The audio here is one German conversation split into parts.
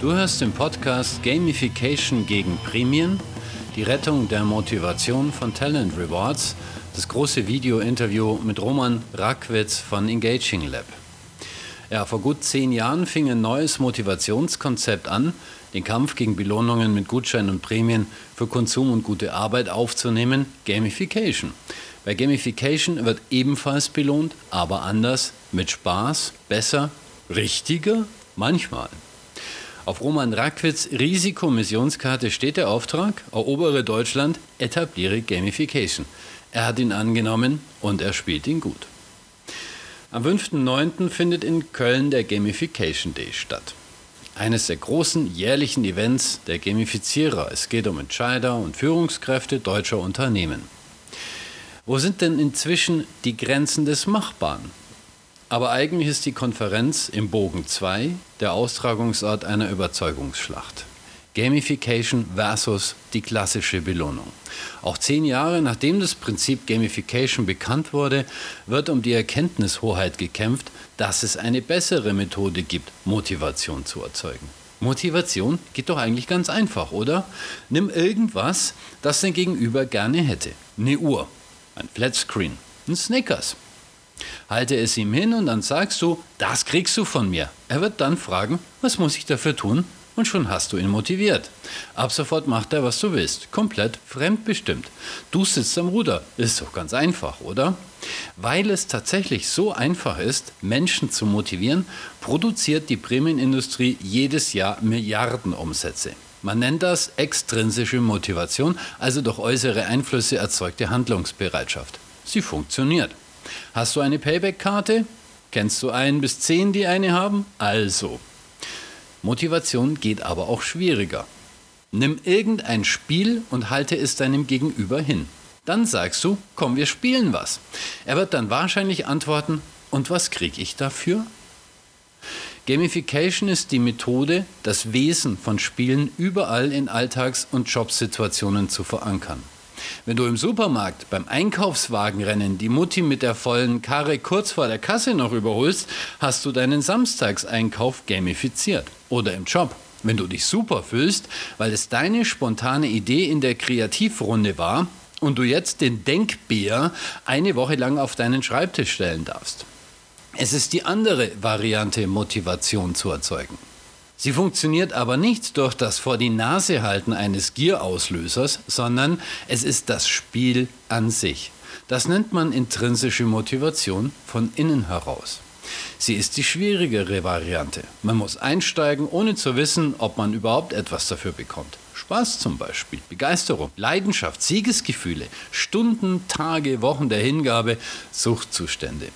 Du hörst den Podcast Gamification gegen Prämien, die Rettung der Motivation von Talent Rewards, das große Video-Interview mit Roman Rackwitz von Engaging Lab. Ja, vor gut zehn Jahren fing ein neues Motivationskonzept an, den Kampf gegen Belohnungen mit Gutscheinen und Prämien für Konsum und gute Arbeit aufzunehmen, Gamification. Bei Gamification wird ebenfalls belohnt, aber anders, mit Spaß, besser, richtiger, manchmal. Auf Roman Rackwitz Risikomissionskarte steht der Auftrag, erobere Deutschland, etabliere Gamification. Er hat ihn angenommen und er spielt ihn gut. Am 5.9. findet in Köln der Gamification Day statt. Eines der großen jährlichen Events der Gamifizierer. Es geht um Entscheider und Führungskräfte deutscher Unternehmen. Wo sind denn inzwischen die Grenzen des Machbaren? Aber eigentlich ist die Konferenz im Bogen 2 der Austragungsort einer Überzeugungsschlacht. Gamification versus die klassische Belohnung. Auch zehn Jahre nachdem das Prinzip Gamification bekannt wurde, wird um die Erkenntnishoheit gekämpft, dass es eine bessere Methode gibt, Motivation zu erzeugen. Motivation geht doch eigentlich ganz einfach, oder? Nimm irgendwas, das dein Gegenüber gerne hätte. Eine Uhr, ein Flatscreen, ein Snickers, Halte es ihm hin und dann sagst du, das kriegst du von mir. Er wird dann fragen, was muss ich dafür tun? Und schon hast du ihn motiviert. Ab sofort macht er, was du willst. Komplett fremdbestimmt. Du sitzt am Ruder. Ist doch ganz einfach, oder? Weil es tatsächlich so einfach ist, Menschen zu motivieren, produziert die Prämienindustrie jedes Jahr Milliardenumsätze. Man nennt das extrinsische Motivation, also durch äußere Einflüsse erzeugte Handlungsbereitschaft. Sie funktioniert. Hast du eine Payback-Karte? Kennst du einen bis zehn, die eine haben? Also. Motivation geht aber auch schwieriger. Nimm irgendein Spiel und halte es deinem Gegenüber hin. Dann sagst du, komm, wir spielen was. Er wird dann wahrscheinlich antworten, und was kriege ich dafür? Gamification ist die Methode, das Wesen von Spielen überall in Alltags- und Jobsituationen zu verankern. Wenn du im Supermarkt beim Einkaufswagenrennen die Mutti mit der vollen Karre kurz vor der Kasse noch überholst, hast du deinen Samstagseinkauf gamifiziert. Oder im Job. Wenn du dich super fühlst, weil es deine spontane Idee in der Kreativrunde war und du jetzt den Denkbär eine Woche lang auf deinen Schreibtisch stellen darfst. Es ist die andere Variante, Motivation zu erzeugen. Sie funktioniert aber nicht durch das vor die Nase halten eines Gierauslösers, sondern es ist das Spiel an sich. Das nennt man intrinsische Motivation von innen heraus. Sie ist die schwierigere Variante. Man muss einsteigen, ohne zu wissen, ob man überhaupt etwas dafür bekommt. Spaß zum Beispiel, Begeisterung, Leidenschaft, Siegesgefühle, Stunden, Tage, Wochen der Hingabe, Suchtzustände.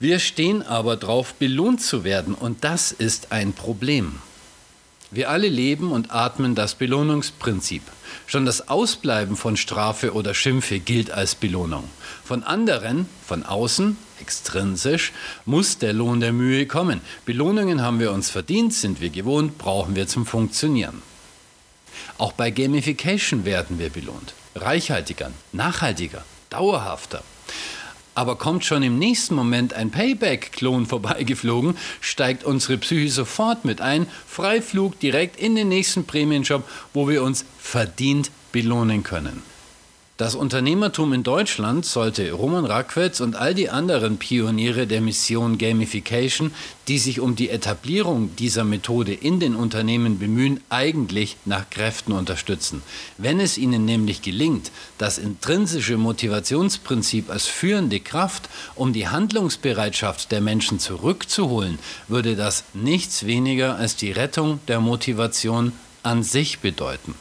Wir stehen aber darauf, belohnt zu werden und das ist ein Problem. Wir alle leben und atmen das Belohnungsprinzip. Schon das Ausbleiben von Strafe oder Schimpfe gilt als Belohnung. Von anderen, von außen, extrinsisch, muss der Lohn der Mühe kommen. Belohnungen haben wir uns verdient, sind wir gewohnt, brauchen wir zum Funktionieren. Auch bei Gamification werden wir belohnt. Reichhaltiger, nachhaltiger, dauerhafter. Aber kommt schon im nächsten Moment ein Payback-Klon vorbeigeflogen, steigt unsere Psyche sofort mit ein, Freiflug direkt in den nächsten Prämienshop, wo wir uns verdient belohnen können. Das Unternehmertum in Deutschland sollte Roman Rackwitz und all die anderen Pioniere der Mission Gamification, die sich um die Etablierung dieser Methode in den Unternehmen bemühen, eigentlich nach Kräften unterstützen. Wenn es ihnen nämlich gelingt, das intrinsische Motivationsprinzip als führende Kraft, um die Handlungsbereitschaft der Menschen zurückzuholen, würde das nichts weniger als die Rettung der Motivation an sich bedeuten.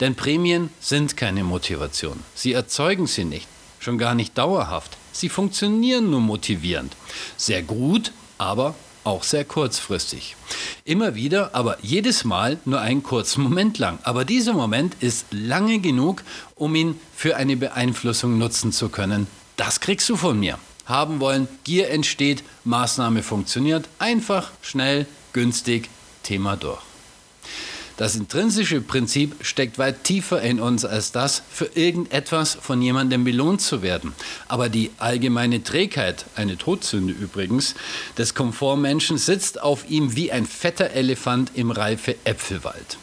Denn Prämien sind keine Motivation. Sie erzeugen sie nicht, schon gar nicht dauerhaft. Sie funktionieren nur motivierend. Sehr gut, aber auch sehr kurzfristig. Immer wieder, aber jedes Mal nur einen kurzen Moment lang. Aber dieser Moment ist lange genug, um ihn für eine Beeinflussung nutzen zu können. Das kriegst du von mir. Haben wollen, Gier entsteht, Maßnahme funktioniert. Einfach, schnell, günstig, Thema durch. Das intrinsische Prinzip steckt weit tiefer in uns als das, für irgendetwas von jemandem belohnt zu werden. Aber die allgemeine Trägheit, eine Todsünde übrigens, des Komfortmenschen sitzt auf ihm wie ein fetter Elefant im reife Äpfelwald.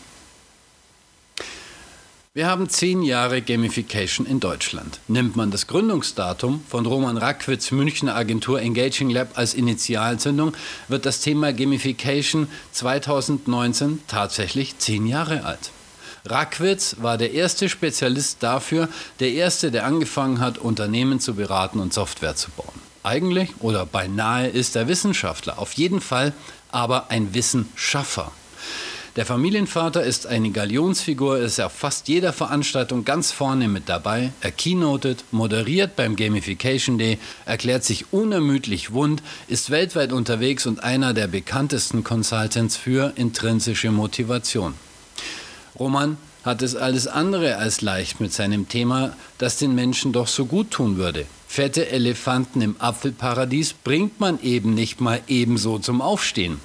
Wir haben zehn Jahre Gamification in Deutschland. Nimmt man das Gründungsdatum von Roman Rackwitz Münchner Agentur Engaging Lab als Initialzündung, wird das Thema Gamification 2019 tatsächlich zehn Jahre alt. Rackwitz war der erste Spezialist dafür, der erste, der angefangen hat, Unternehmen zu beraten und Software zu bauen. Eigentlich oder beinahe ist er Wissenschaftler, auf jeden Fall aber ein Wissenschaffer. Der Familienvater ist eine Galionsfigur, ist auf fast jeder Veranstaltung ganz vorne mit dabei. Er keynotet, moderiert beim Gamification Day, erklärt sich unermüdlich wund, ist weltweit unterwegs und einer der bekanntesten Consultants für intrinsische Motivation. Roman hat es alles andere als leicht mit seinem Thema, das den Menschen doch so gut tun würde. Fette Elefanten im Apfelparadies bringt man eben nicht mal ebenso zum Aufstehen.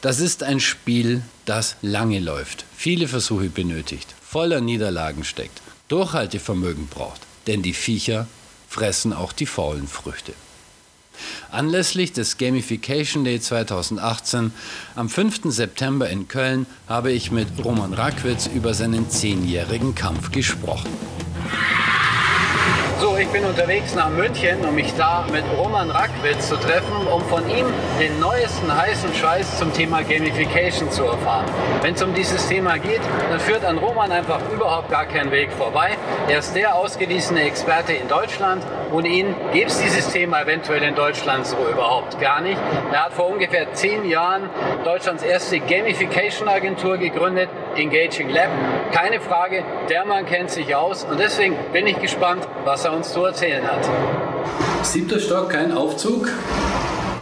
Das ist ein Spiel, das lange läuft, viele Versuche benötigt, voller Niederlagen steckt, Durchhaltevermögen braucht, denn die Viecher fressen auch die faulen Früchte. Anlässlich des Gamification Day 2018 am 5. September in Köln habe ich mit Roman Rackwitz über seinen zehnjährigen Kampf gesprochen. So, ich bin unterwegs nach München, um mich da mit Roman Rackwitz zu treffen, um von ihm den neuesten heißen Scheiß zum Thema Gamification zu erfahren. Wenn es um dieses Thema geht, dann führt an Roman einfach überhaupt gar kein Weg vorbei. Er ist der ausgewiesene Experte in Deutschland. Ohne ihn gäbe es dieses Thema eventuell in Deutschland so überhaupt gar nicht. Er hat vor ungefähr zehn Jahren Deutschlands erste Gamification-Agentur gegründet, Engaging Lab. Keine Frage, der Mann kennt sich aus und deswegen bin ich gespannt, was er uns zu erzählen hat. Siebter Stock, kein Aufzug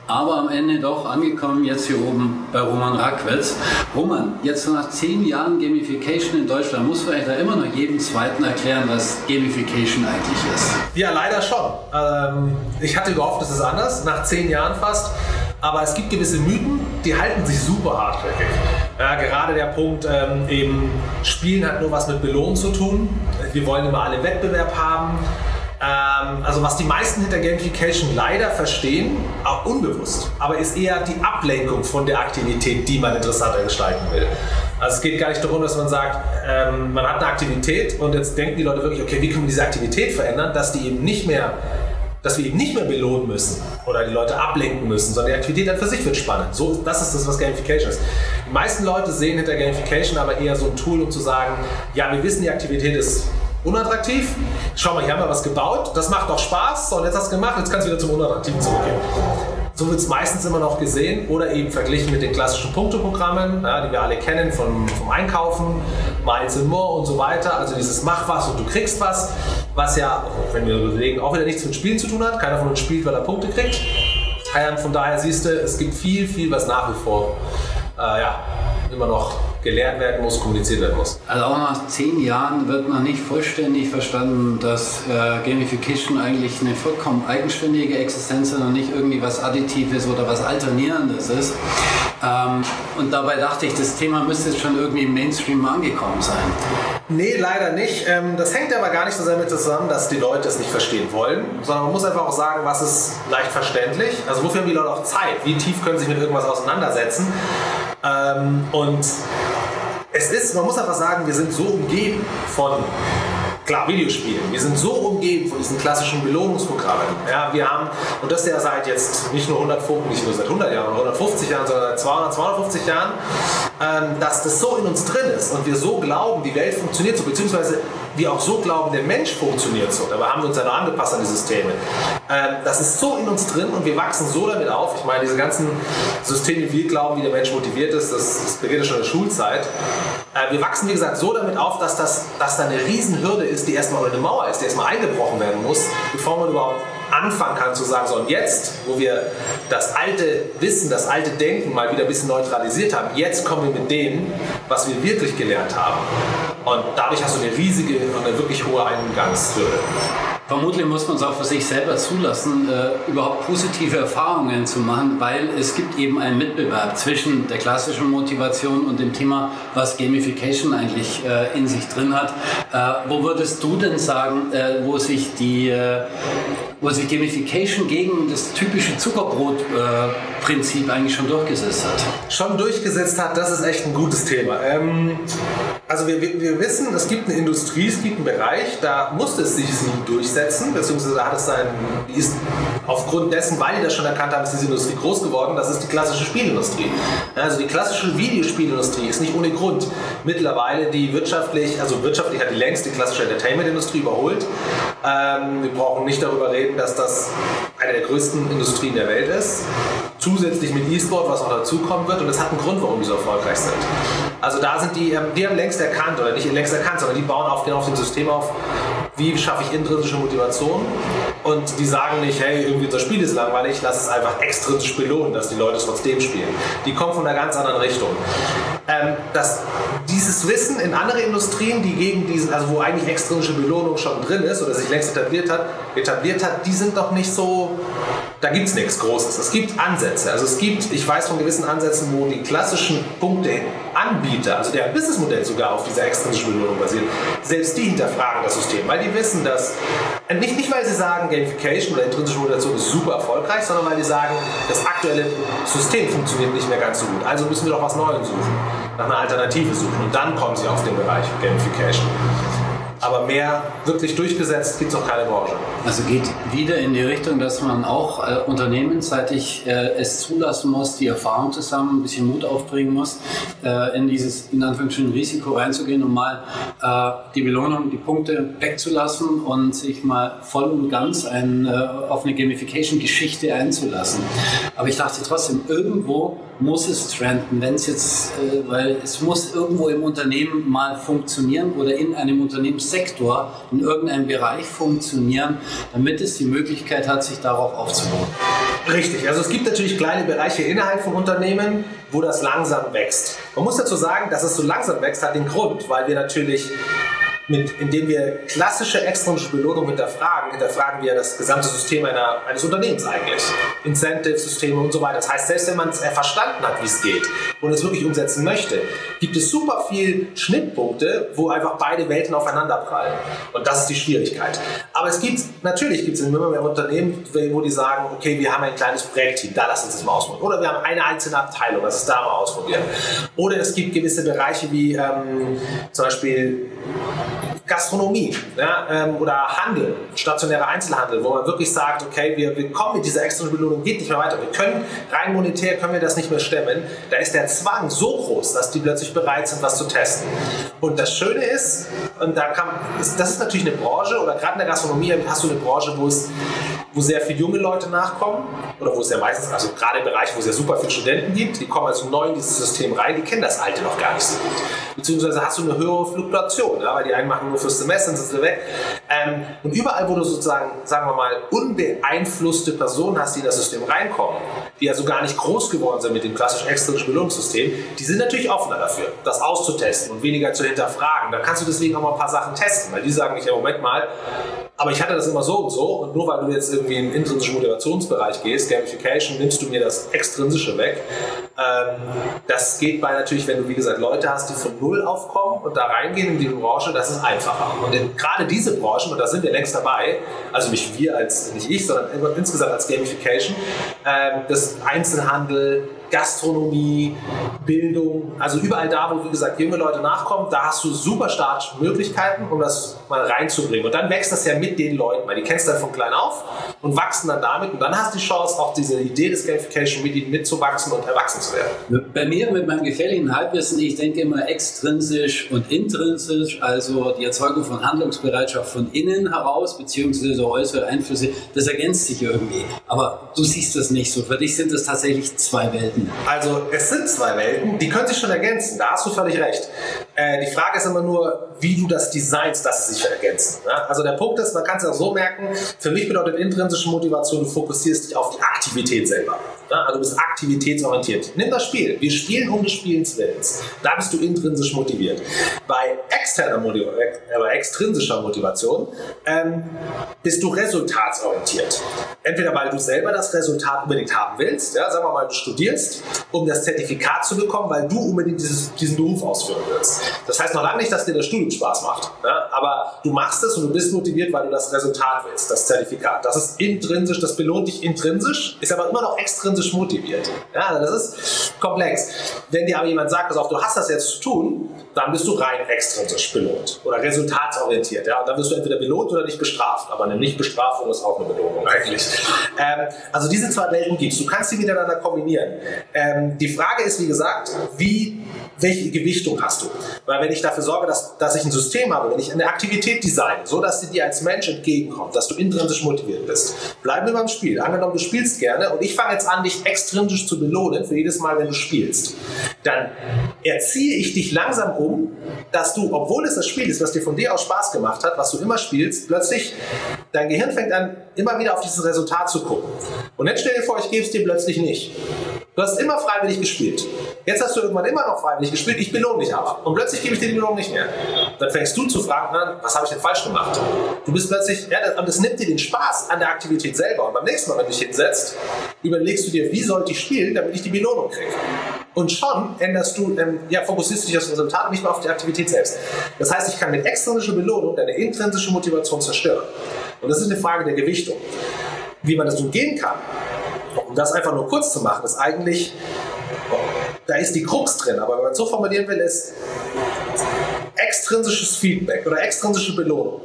aber am Ende doch angekommen jetzt hier oben bei Roman Rackwitz. Roman, jetzt nach zehn Jahren Gamification in Deutschland, muss vielleicht da immer noch jedem Zweiten erklären, was Gamification eigentlich ist. Ja, leider schon. Ähm, ich hatte gehofft, es ist anders, nach zehn Jahren fast. Aber es gibt gewisse Mythen, die halten sich super hartnäckig. Ja, gerade der Punkt, ähm, eben Spielen hat nur was mit Belohnen zu tun. Wir wollen immer alle Wettbewerb haben. Ähm, also was die meisten hinter Gamification leider verstehen, auch unbewusst, aber ist eher die Ablenkung von der Aktivität, die man interessanter gestalten will. Also es geht gar nicht darum, dass man sagt, ähm, man hat eine Aktivität und jetzt denken die Leute wirklich, okay, wie können wir diese Aktivität verändern, dass die eben nicht mehr dass wir eben nicht mehr belohnen müssen oder die Leute ablenken müssen, sondern die Aktivität dann für sich wird spannend. So, das ist das, was Gamification ist. Die meisten Leute sehen hinter Gamification aber eher so ein Tool, um zu sagen, ja, wir wissen, die Aktivität ist unattraktiv. Schau mal, hier haben wir was gebaut, das macht doch Spaß, so und jetzt hast du gemacht, jetzt kannst du wieder zum Unattraktiven zurückgehen. So wird es meistens immer noch gesehen oder eben verglichen mit den klassischen Punkteprogrammen, ja, die wir alle kennen vom, vom Einkaufen, Miles and More und so weiter. Also dieses Mach was und du kriegst was, was ja, wenn wir überlegen, auch wieder nichts mit Spielen zu tun hat. Keiner von uns spielt, weil er Punkte kriegt. Von daher siehst du, es gibt viel, viel, was nach wie vor äh, ja, immer noch gelehrt werden muss, kommuniziert werden muss. Also auch nach zehn Jahren wird noch nicht vollständig verstanden, dass äh, Gamification eigentlich eine vollkommen eigenständige Existenz ist und nicht irgendwie was Additives oder was Alternierendes ist. Ähm, und dabei dachte ich, das Thema müsste jetzt schon irgendwie im Mainstream angekommen sein. Nee, leider nicht. Ähm, das hängt aber gar nicht so sehr mit zusammen, dass die Leute es nicht verstehen wollen, sondern man muss einfach auch sagen, was ist leicht verständlich. Also wofür haben die Leute auch Zeit? Wie tief können sie sich mit irgendwas auseinandersetzen? Ähm, und es ist, man muss einfach sagen, wir sind so umgeben von klar, Videospielen. Wir sind so umgeben von diesen klassischen Belohnungsprogrammen. Ja, wir haben, und das ja seit jetzt nicht nur, 100, nicht nur seit 100 Jahren oder 150 Jahren, sondern seit 200, 250 Jahren, ähm, dass das so in uns drin ist und wir so glauben, die Welt funktioniert so, beziehungsweise wir auch so glauben, der Mensch funktioniert so. Dabei haben wir uns ja noch angepasst an die Systeme. Ähm, das ist so in uns drin und wir wachsen so damit auf. Ich meine, diese ganzen Systeme, wie wir glauben, wie der Mensch motiviert ist, das, das beginnt ja schon in der Schulzeit. Äh, wir wachsen, wie gesagt, so damit auf, dass das dass da eine Riesenhürde ist, die erstmal eine Mauer ist, die erstmal eingebrochen werden muss, bevor man überhaupt anfangen kann zu sagen, so und jetzt, wo wir das alte Wissen, das alte Denken mal wieder ein bisschen neutralisiert haben, jetzt kommen wir mit dem, was wir wirklich gelernt haben. Und dadurch hast du eine riesige und eine wirklich hohe Eingangshürde. Vermutlich muss man es auch für sich selber zulassen, äh, überhaupt positive Erfahrungen zu machen, weil es gibt eben einen Mitbewerb zwischen der klassischen Motivation und dem Thema, was Gamification eigentlich äh, in sich drin hat. Äh, wo würdest du denn sagen, äh, wo sich die äh, wo sich Gamification gegen das typische Zuckerbrot-Prinzip eigentlich schon durchgesetzt hat? Schon durchgesetzt hat, das ist echt ein gutes Thema. Ähm, also wir, wir wissen, es gibt eine Industrie, es gibt einen Bereich, da musste es sich durchsetzen, beziehungsweise hat es sein, die ist aufgrund dessen, weil die das schon erkannt haben, ist diese Industrie groß geworden, das ist die klassische Spielindustrie. Also die klassische Videospielindustrie ist nicht ohne Grund mittlerweile die wirtschaftlich, also wirtschaftlich hat die längst die klassische Entertainment-Industrie überholt. Ähm, wir brauchen nicht darüber reden, dass das eine der größten Industrien der Welt ist. Zusätzlich mit E-Sport, was noch dazukommen wird. Und das hat einen Grund, warum die so erfolgreich sind. Also da sind die, ähm, die haben längst erkannt, oder nicht längst erkannt, sondern die bauen auf, auf dem System auf, wie schaffe ich intrinsische Motivation. Und die sagen nicht, hey, irgendwie unser Spiel ist langweilig, lass es einfach extrinsisch belohnen, dass die Leute trotzdem spielen. Die kommen von einer ganz anderen Richtung. Ähm, dass dieses Wissen in andere Industrien, die gegen diesen, also wo eigentlich extrinsische Belohnung schon drin ist oder sich längst etabliert hat, etabliert hat, die sind doch nicht so, da gibt es nichts Großes. Es gibt Ansätze. Also es gibt, ich weiß von gewissen Ansätzen, wo die klassischen Punkte Anbieter, also der Businessmodell sogar auf dieser extrinsischen Belohnung basiert, selbst die hinterfragen das System, weil die wissen, dass, nicht, nicht weil sie sagen, Gamification oder intrinsische Motivation ist super erfolgreich, sondern weil die sagen, das aktuelle System funktioniert nicht mehr ganz so gut. Also müssen wir doch was Neues suchen, nach einer Alternative suchen. Und dann kommen sie auf den Bereich Gamification. Aber mehr wirklich durchgesetzt gibt es noch keine Branche. Also geht wieder in die Richtung, dass man auch äh, unternehmensseitig äh, es zulassen muss, die Erfahrung zu sammeln, ein bisschen Mut aufbringen muss, äh, in dieses in Anführungsstrichen Risiko reinzugehen und mal äh, die Belohnung, die Punkte wegzulassen und sich mal voll und ganz ein, äh, auf eine Gamification-Geschichte einzulassen. Aber ich dachte trotzdem, irgendwo muss es trenden, wenn es jetzt, äh, weil es muss irgendwo im Unternehmen mal funktionieren oder in einem Unternehmenssektor, in irgendeinem Bereich funktionieren, damit es die Möglichkeit hat, sich darauf aufzubauen. Richtig, also es gibt natürlich kleine Bereiche innerhalb von Unternehmen, wo das langsam wächst. Man muss dazu sagen, dass es so langsam wächst, hat den Grund, weil wir natürlich mit, indem wir klassische extrinsische Belohnung hinterfragen, hinterfragen wir das gesamte System einer, eines Unternehmens eigentlich. Incentive-Systeme und so weiter. Das heißt, selbst wenn man es verstanden hat, wie es geht und es wirklich umsetzen möchte, gibt es super viel Schnittpunkte, wo einfach beide Welten aufeinander prallen. Und das ist die Schwierigkeit. Aber es gibt, natürlich gibt es immer mehr Unternehmen, wo die sagen, okay, wir haben ein kleines Projektteam, da lass uns das mal ausprobieren. Oder wir haben eine einzelne Abteilung, lass uns da mal ausprobieren. Oder es gibt gewisse Bereiche wie ähm, zum Beispiel Gastronomie ja, ähm, oder Handel, stationärer Einzelhandel, wo man wirklich sagt, okay, wir, wir kommen mit dieser extra Belohnung, geht nicht mehr weiter. Wir können rein monetär können wir das nicht mehr stemmen. Da ist der Zwang so groß, dass die plötzlich bereit sind, was zu testen. Und das Schöne ist, und da kann, das ist natürlich eine Branche oder gerade in der Gastronomie hast du eine Branche, wo es wo sehr viele junge Leute nachkommen oder wo es ja meistens, also gerade im Bereich, wo es ja super viele Studenten gibt, die kommen also neu in dieses System rein, die kennen das Alte noch gar nicht so gut. Beziehungsweise hast du eine höhere Fluktuation, ja, weil die einen machen nur fürs Semester, dann sind sie weg. Ähm, und überall, wo du sozusagen, sagen wir mal, unbeeinflusste Personen hast, die in das System reinkommen, die also gar nicht groß geworden sind mit dem klassischen extrinsischen Belohnungssystem, die sind natürlich offener dafür, das auszutesten und weniger zu hinterfragen. Da kannst du deswegen auch mal ein paar Sachen testen, weil die sagen nicht, ja, Moment mal, aber ich hatte das immer so und so und nur weil du jetzt irgendwie in den intrinsischen Motivationsbereich gehst, Gamification, nimmst du mir das Extrinsische weg. Ähm, das geht bei natürlich, wenn du wie gesagt Leute hast, die von Null aufkommen und da reingehen in die Branche, das ist einfacher. Und in, gerade diese Branchen, und da sind wir längst dabei, also nicht wir als, nicht ich, sondern insgesamt als Gamification, ähm, das Einzelhandel, Gastronomie, Bildung, also überall da, wo wie gesagt junge Leute nachkommen, da hast du super Startmöglichkeiten, um das mal reinzubringen. Und dann wächst das ja mit den Leuten, weil die kennst du dann von klein auf und wachsen dann damit und dann hast du die Chance, auch diese Idee des Gamification mit ihnen mitzuwachsen und erwachsen zu werden. Bei mir mit meinem gefährlichen Halbwissen, ich denke immer extrinsisch und intrinsisch, also die Erzeugung von Handlungsbereitschaft von innen heraus, beziehungsweise äußere Einflüsse, das ergänzt sich irgendwie. Aber du siehst das nicht so. Für dich sind das tatsächlich zwei Welten. Also es sind zwei Welten, die können sich schon ergänzen, da hast du völlig recht. Äh, die Frage ist immer nur, wie du das designst, dass sie sich ergänzen. Ne? Also der Punkt ist, man kann es auch so merken, für mich bedeutet intrinsische Motivation, du fokussierst dich auf die Aktivität selber. Ne? Also du bist aktivitätsorientiert. Nimm das Spiel. Wir spielen um des Spielens Willens. Da bist du intrinsisch motiviert. Bei externer Motivation, äh, extrinsischer Motivation ähm, bist du resultatsorientiert. Entweder weil du selber das Resultat unbedingt haben willst, ja, sagen wir mal, du studierst, um das Zertifikat zu bekommen, weil du unbedingt dieses, diesen Beruf ausführen willst. Das heißt noch lange nicht, dass dir das Studium Spaß macht, ja, aber du machst es und du bist motiviert, weil du das Resultat willst, das Zertifikat. Das ist intrinsisch, das belohnt dich intrinsisch, ist aber immer noch extrinsisch motiviert. Ja, das ist komplex. Wenn dir aber jemand sagt, pass auf, du hast das jetzt zu tun, dann bist du rein extrinsisch belohnt oder resultatsorientiert. Ja? Und dann wirst du entweder belohnt oder nicht bestraft. Aber eine Nichtbestrafung ist auch eine Belohnung eigentlich. Ähm, also diese zwei Welten gibt es. Du kannst sie miteinander kombinieren. Ähm, die Frage ist, wie gesagt, wie welche Gewichtung hast du? Weil wenn ich dafür sorge, dass, dass ich ein System habe, wenn ich eine Aktivität design, so dass sie dir als Mensch entgegenkommt, dass du intrinsisch motiviert bist, bleiben wir beim Spiel. Angenommen, du spielst gerne und ich fange jetzt an, dich extrinsisch zu belohnen für jedes Mal, wenn du spielst, dann erziehe ich dich langsam um, dass du, obwohl es das Spiel ist, was dir von dir aus Spaß gemacht hat, was du immer spielst, plötzlich dein Gehirn fängt an, immer wieder auf dieses Resultat zu gucken. Und jetzt stell dir vor, ich gebe es dir plötzlich nicht. Du hast immer freiwillig gespielt. Jetzt hast du irgendwann immer noch freiwillig gespielt, ich belohne dich aber. Und plötzlich gebe ich dir die Belohnung nicht mehr. Dann fängst du zu fragen, was habe ich denn falsch gemacht? Du bist plötzlich, ja, und es nimmt dir den Spaß an der Aktivität selber. Und beim nächsten Mal, wenn du dich hinsetzt, überlegst du dir, wie sollte ich spielen, damit ich die Belohnung kriege. Und schon änderst du, ähm, ja, fokussierst du dich auf das Resultat und nicht mehr auf die Aktivität selbst. Das heißt, ich kann mit extrinsischer Belohnung deine intrinsische Motivation zerstören. Und das ist eine Frage der Gewichtung. Wie man das umgehen kann, um das einfach nur kurz zu machen, ist eigentlich, da ist die Krux drin, aber wenn man es so formulieren will, ist extrinsisches Feedback oder extrinsische Belohnung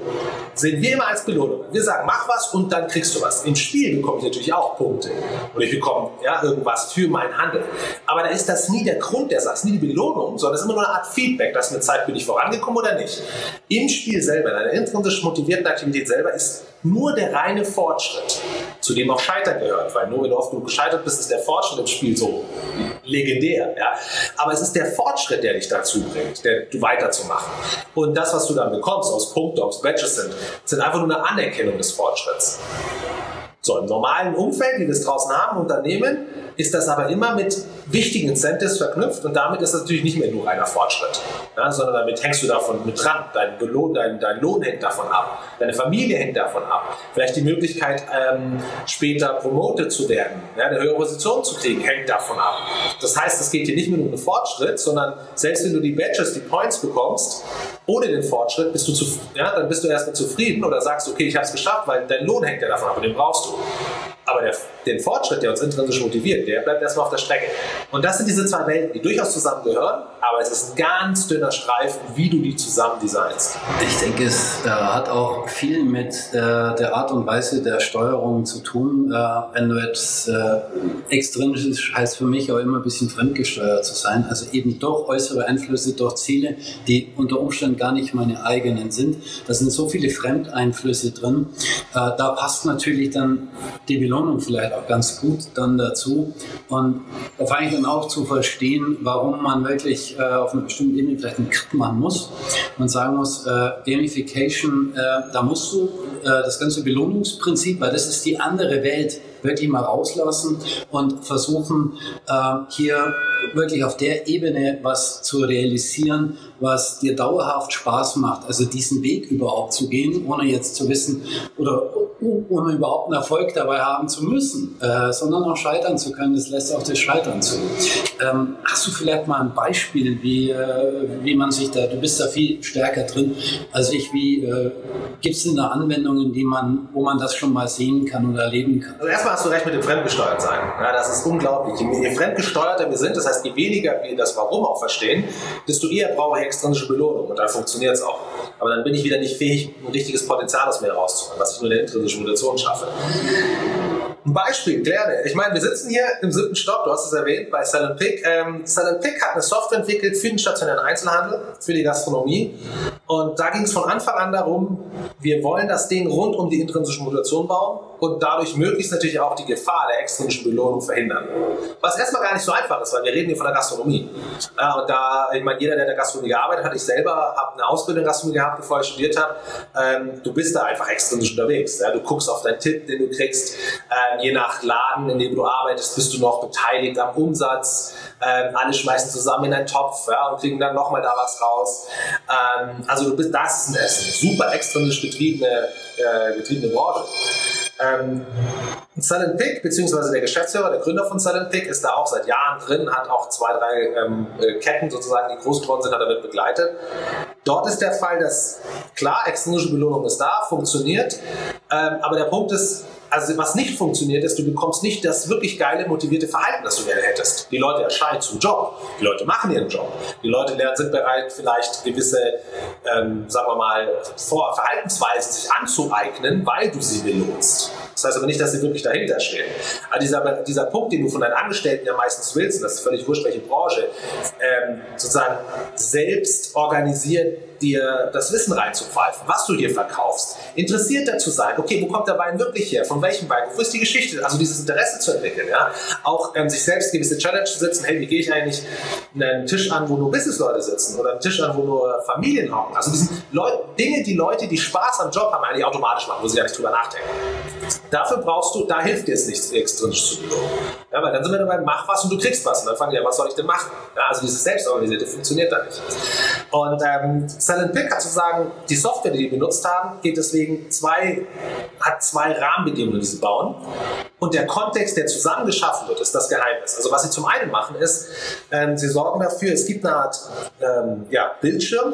sehen wir immer als Belohnung. Wir sagen, mach was und dann kriegst du was. Im Spiel bekomme ich natürlich auch Punkte und ich bekomme ja, irgendwas für mein Handeln. Aber da ist das nie der Grund der Sache, nie die Belohnung, sondern es ist immer nur eine Art Feedback, das mir zeigt, bin ich vorangekommen oder nicht. Im Spiel selber, in einer intrinsisch motivierten Aktivität selber, ist nur der reine Fortschritt, zu dem auch Scheitern gehört, weil nur wenn du oft genug gescheitert bist, ist der Fortschritt im Spiel so legendär. Ja? Aber es ist der Fortschritt, der dich dazu bringt, der, du weiterzumachen. Und das, was du dann bekommst aus es Badges sind, sind einfach nur eine Anerkennung des Fortschritts. So, im normalen Umfeld, wie wir es draußen haben, Unternehmen, ist das aber immer mit wichtigen Incentives verknüpft und damit ist das natürlich nicht mehr nur reiner Fortschritt, ja, sondern damit hängst du davon mit dran. Dein, Belohn, dein, dein Lohn hängt davon ab, deine Familie hängt davon ab. Vielleicht die Möglichkeit, ähm, später promoted zu werden, ja, eine höhere Position zu kriegen, hängt davon ab. Das heißt, es geht hier nicht mehr nur um den Fortschritt, sondern selbst wenn du die Badges, die Points bekommst, ohne den Fortschritt bist du zu, ja, dann bist du erstmal zufrieden oder sagst, okay, ich habe es geschafft, weil dein Lohn hängt ja davon ab und den brauchst du. Aber der, den Fortschritt, der uns intrinsisch motiviert, der bleibt erstmal auf der Strecke. Und das sind diese zwei Welten, die durchaus zusammengehören, aber es ist ein ganz dünner Streifen, wie du die zusammen designst. Ich denke, es äh, hat auch viel mit äh, der Art und Weise der Steuerung zu tun. Äh, wenn du jetzt äh, extrinsisch heißt für mich auch immer ein bisschen fremdgesteuert zu sein, also eben durch äußere Einflüsse, durch Ziele, die unter Umständen gar nicht meine eigenen sind. Da sind so viele Fremdeinflüsse drin. Äh, da passt natürlich dann die Belohnung vielleicht auch ganz gut dann dazu. Und da fange ich dann auch zu verstehen, warum man wirklich äh, auf einer bestimmten Ebene vielleicht einen Cut machen muss und sagen muss, äh, Gamification, äh, da musst du äh, das ganze Belohnungsprinzip, weil das ist die andere Welt, wirklich mal rauslassen und versuchen, äh, hier wirklich auf der Ebene was zu realisieren, was dir dauerhaft Spaß macht. Also diesen Weg überhaupt zu gehen, ohne jetzt zu wissen oder ohne überhaupt einen Erfolg dabei haben zu müssen, äh, sondern auch scheitern zu können. Das lässt auch das Scheitern zu. Ähm, hast du vielleicht mal ein Beispiel, wie, äh, wie man sich da, du bist da viel stärker drin als ich, wie äh, gibt es denn da Anwendungen, die man, wo man das schon mal sehen kann oder erleben kann? Also erstmal hast du recht mit dem Fremdgesteuert sein. Ja, das ist unglaublich. Je fremdgesteuerter wir sind, das heißt, je weniger wir das Warum auch verstehen, desto eher brauche ich extrinsische Belohnung und dann funktioniert es auch. Aber dann bin ich wieder nicht fähig, ein richtiges Potenzial aus mir rauszuholen, was ich nur in der intrinsischen Motivation schaffe. Ein Beispiel, Klärne. Ich meine, wir sitzen hier im siebten Stock, du hast es erwähnt, bei Silent Pick. Ähm, Silent Pick hat eine Software entwickelt für den stationären Einzelhandel, für die Gastronomie. Und da ging es von Anfang an darum, wir wollen das Ding rund um die intrinsische Motivation bauen und dadurch möglichst natürlich auch die Gefahr der extrinsischen Belohnung verhindern. Was erstmal gar nicht so einfach ist, weil wir reden hier von der Gastronomie. Ja, und da, ich meine, jeder, der in der Gastronomie gearbeitet hat, ich selber habe eine Ausbildung in der Gastronomie gehabt, bevor ich studiert habe, ähm, du bist da einfach extrinsisch unterwegs. Ja? Du guckst auf deinen Tipp, den du kriegst. Ähm, je nach Laden, in dem du arbeitest, bist du noch beteiligt am Umsatz. Ähm, alle schmeißen zusammen in einen Topf ja, und kriegen dann nochmal da was raus. Ähm, also du bist, das ist ein Essen. Super extrinsisch betriebene, äh, betriebene Branche. Ähm, Silent Pick, beziehungsweise der Geschäftsführer, der Gründer von Silent Pick, ist da auch seit Jahren drin, hat auch zwei, drei ähm, äh, Ketten sozusagen, die groß geworden sind, hat damit begleitet. Dort ist der Fall, dass klar, extrinsische Belohnung ist da, funktioniert, ähm, aber der Punkt ist, also was nicht funktioniert, ist, du bekommst nicht das wirklich geile, motivierte Verhalten, das du gerne hättest. Die Leute erscheinen zum Job, die Leute machen ihren Job, die Leute sind bereit, vielleicht gewisse, ähm, sagen wir mal, Vor Verhaltensweisen sich anzueignen, weil du sie belohnst. Das heißt aber nicht, dass sie wirklich dahinter stehen. Aber dieser, dieser Punkt, den du von deinen Angestellten ja meistens willst, und das ist völlig wurscht, welche Branche, ähm, sozusagen selbst organisiert dir das Wissen reinzupfeifen, was du hier verkaufst, interessiert dazu sein, okay, wo kommt der Wein wirklich her, von welchem Wein, wo ist die Geschichte, also dieses Interesse zu entwickeln, ja, auch ähm, sich selbst gewisse Challenges zu setzen, hey, wie gehe ich eigentlich einen Tisch an, wo nur Businessleute sitzen? Oder einen Tisch an, wo nur Familien hocken, also diese Dinge, die Leute, die Spaß am Job haben, eigentlich automatisch machen, wo sie gar nicht drüber nachdenken. Dafür brauchst du, da hilft dir es nichts extrinsisch zu belohnen. Ja, weil dann sind wir dabei, mach was und du kriegst was. Und dann fangen die ja, was soll ich denn machen? Ja, also dieses Selbstorganisierte funktioniert da nicht. Und ähm, Silent Pick hat sozusagen, die Software, die die benutzt haben, geht deswegen zwei, hat zwei Rahmenbedingungen, die sie bauen. Und der Kontext, der zusammen geschaffen wird, ist das Geheimnis. Also was sie zum einen machen ist, ähm, sie sorgen dafür, es gibt eine Art ähm, ja, Bildschirm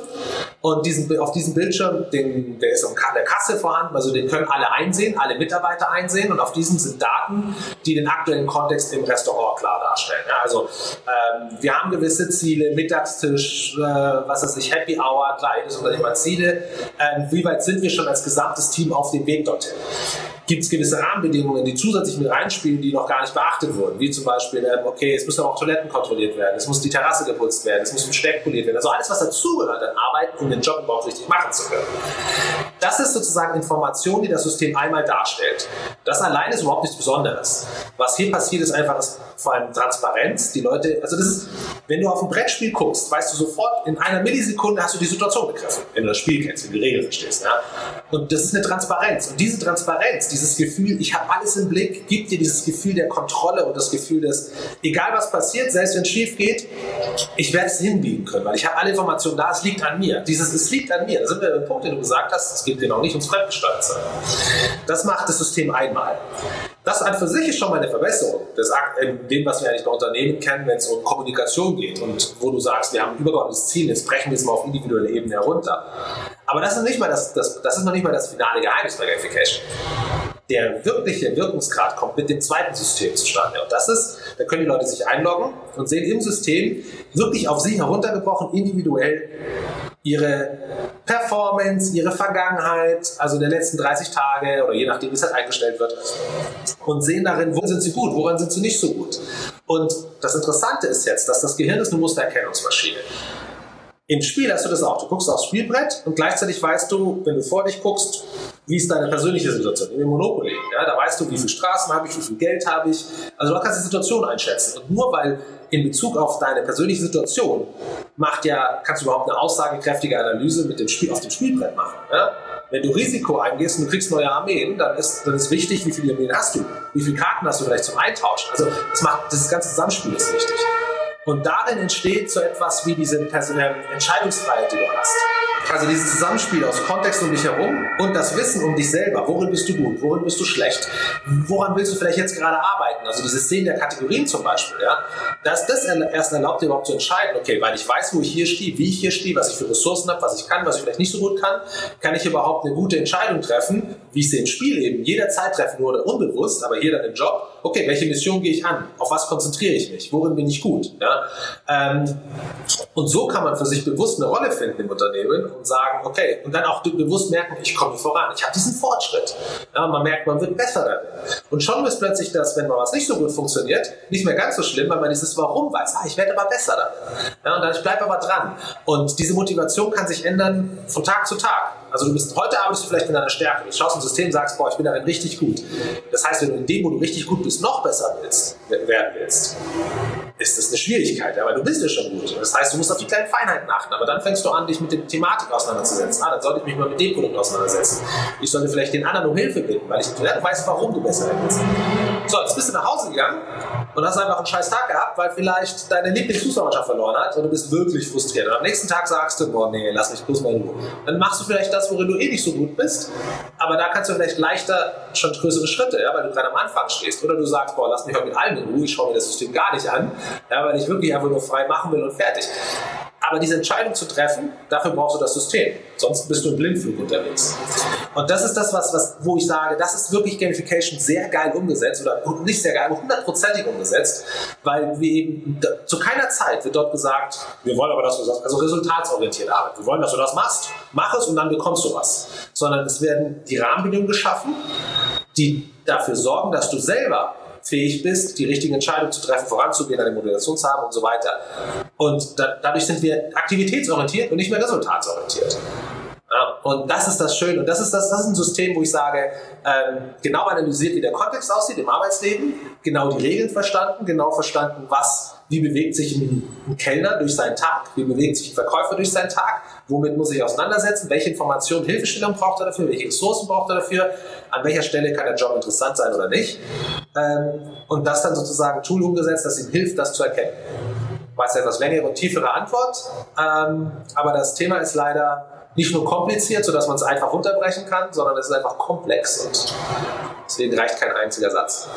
und diesen, auf diesem Bildschirm, den, der ist an der Kasse vorhanden, also den können alle einsehen, alle Mitarbeiter einsehen und auf diesem sind Daten, die den aktuellen Kontext im Restaurant klar darstellen. Ja, also ähm, wir haben gewisse Ziele, Mittagstisch, äh, was weiß ich, Happy Hour, klar, jedes Ziele. Ähm, wie weit sind wir schon als gesamtes Team auf dem Weg dorthin? gibt es gewisse Rahmenbedingungen, die zusätzlich mit reinspielen, die noch gar nicht beachtet wurden. Wie zum Beispiel, ähm, okay, es müssen auch Toiletten kontrolliert werden, es muss die Terrasse geputzt werden, es muss ein Steck poliert werden. Also alles, was dazugehört an Arbeit, um den Job überhaupt richtig machen zu können. Das ist sozusagen Information, die das System einmal darstellt. Das allein ist überhaupt nichts Besonderes. Was hier passiert, ist einfach vor allem Transparenz. Die Leute, also das ist, wenn du auf ein Brettspiel guckst, weißt du sofort, in einer Millisekunde hast du die Situation begriffen, wenn du das Spiel kennst, wenn du die Regeln verstehst. Ja? Und das ist eine Transparenz. Und diese Transparenz, dieses Gefühl, ich habe alles im Blick, gibt dir dieses Gefühl der Kontrolle und das Gefühl des, egal was passiert, selbst wenn es schief geht, ich werde es hinbiegen können, weil ich habe alle Informationen da, es liegt an mir. Dieses, es liegt an mir. Da sind wir beim Punkt, den du gesagt hast, es geht genau nicht ums Fremdgesteuert sein. Das macht das System einmal. Das an für sich ist schon mal eine Verbesserung. Das in dem, was wir eigentlich bei Unternehmen kennen, wenn es um Kommunikation geht und wo du sagst, wir haben ein übergeordnetes Ziel, jetzt brechen wir es mal auf individuelle Ebene herunter. Aber das ist, nicht mal das, das, das ist noch nicht mal das finale Geheimnis bei Gamification der wirkliche Wirkungsgrad kommt mit dem zweiten System zustande. Und das ist, da können die Leute sich einloggen und sehen im System wirklich auf sie heruntergebrochen individuell ihre Performance, ihre Vergangenheit, also der letzten 30 Tage oder je nachdem, wie es halt eingestellt wird, und sehen darin, wo sind sie gut, woran sind sie nicht so gut. Und das Interessante ist jetzt, dass das Gehirn ist eine Mustererkennungsmaschine. Im Spiel hast du das auch. Du guckst aufs Spielbrett und gleichzeitig weißt du, wenn du vor dich guckst, wie ist deine persönliche Situation? Im Monopoly, ja, da weißt du, wie viele Straßen habe ich, wie viel Geld habe ich. Also du kannst die Situation einschätzen. Und nur weil in Bezug auf deine persönliche Situation macht ja, kannst du überhaupt eine aussagekräftige Analyse mit dem Spiel, auf dem Spielbrett machen. Ja? Wenn du Risiko eingehst und du kriegst neue Armeen, dann ist, dann ist wichtig, wie viele Armeen hast du, wie viele Karten hast du vielleicht zum Eintauschen. Also das macht das ganze Zusammenspiel ist wichtig. Und darin entsteht so etwas wie diese Entscheidungsfreiheit, die du hast. Also dieses Zusammenspiel aus Kontext um dich herum und das Wissen um dich selber. Worin bist du gut? Worin bist du schlecht? Woran willst du vielleicht jetzt gerade arbeiten? Also dieses Sehen der Kategorien zum Beispiel. Ja? Dass das erst erlaubt, dir überhaupt zu entscheiden, okay, weil ich weiß, wo ich hier stehe, wie ich hier stehe, was ich für Ressourcen habe, was ich kann, was ich vielleicht nicht so gut kann, kann ich überhaupt eine gute Entscheidung treffen, wie ich sie im Spiel eben jederzeit treffen würde, unbewusst, aber hier dann im Job. Okay, welche Mission gehe ich an? Auf was konzentriere ich mich? Worin bin ich gut? Ja? Ähm, und so kann man für sich bewusst eine Rolle finden im Unternehmen und sagen, okay, und dann auch bewusst merken, ich komme voran, ich habe diesen Fortschritt. Ja, man merkt, man wird besser darin. Und schon ist plötzlich das, wenn mal was nicht so gut funktioniert, nicht mehr ganz so schlimm, weil man dieses Warum weiß. Ah, ich werde aber besser darin. Ja, und dann ich bleibe aber dran. Und diese Motivation kann sich ändern von Tag zu Tag. Also du bist, heute arbeitest du vielleicht in deiner Stärke. Du schaust ein System und sagst, boah, ich bin darin richtig gut. Das heißt, wenn du in dem, wo du richtig gut bist, noch besser willst, werden willst, ist das eine Schwierigkeit, aber du bist ja schon gut. Das heißt, du musst auf die kleinen Feinheiten achten, aber dann fängst du an, dich mit der Thematik auseinanderzusetzen. Ah, dann sollte ich mich mal mit dem Produkt auseinandersetzen. Ich sollte vielleicht den anderen um Hilfe bitten, weil ich ja, weiß, warum du besser willst. So, jetzt bist du nach Hause gegangen und hast einfach einen scheiß Tag gehabt, weil vielleicht deine Lieblingsfußballmannschaft verloren hat und du bist wirklich frustriert. Und am nächsten Tag sagst du, boah, nee, lass mich bloß mal in Ruhe. Dann machst du vielleicht das, worin du eh nicht so gut bist, aber da kannst du vielleicht leichter schon größere Schritte, ja, weil du gerade am Anfang stehst. Oder du sagst, boah, lass mich heute mit allem in Ruhe, ich schaue mir das System gar nicht an ja, weil ich wirklich einfach nur frei machen will und fertig. Aber diese Entscheidung zu treffen, dafür brauchst du das System. Sonst bist du im Blindflug unterwegs. Und das ist das, was, was, wo ich sage, das ist wirklich Gamification sehr geil umgesetzt oder nicht sehr geil, aber hundertprozentig umgesetzt, weil wir eben zu keiner Zeit wird dort gesagt, wir wollen aber, dass du das, also resultatsorientiert arbeiten. Wir wollen, dass du das machst, mach es und dann bekommst du was. Sondern es werden die Rahmenbedingungen geschaffen, die dafür sorgen, dass du selber fähig bist, die richtigen Entscheidungen zu treffen, voranzugehen, eine Moderation zu haben und so weiter. Und da, dadurch sind wir aktivitätsorientiert und nicht mehr resultatsorientiert. Und das ist das Schöne. Und das ist, das, das ist ein System, wo ich sage, ähm, genau analysiert, wie der Kontext aussieht im Arbeitsleben, genau die Regeln verstanden, genau verstanden, was, wie bewegt sich ein, ein Kellner durch seinen Tag, wie bewegt sich ein Verkäufer durch seinen Tag, womit muss ich auseinandersetzen, welche Informationen, Hilfestellung braucht er dafür, welche Ressourcen braucht er dafür, an welcher Stelle kann der Job interessant sein oder nicht. Ähm, und das dann sozusagen Tool umgesetzt, das ihm hilft, das zu erkennen. War es etwas längere und tiefere Antwort, ähm, aber das Thema ist leider nicht nur kompliziert, sodass man es einfach runterbrechen kann, sondern es ist einfach komplex und deswegen reicht kein einziger Satz.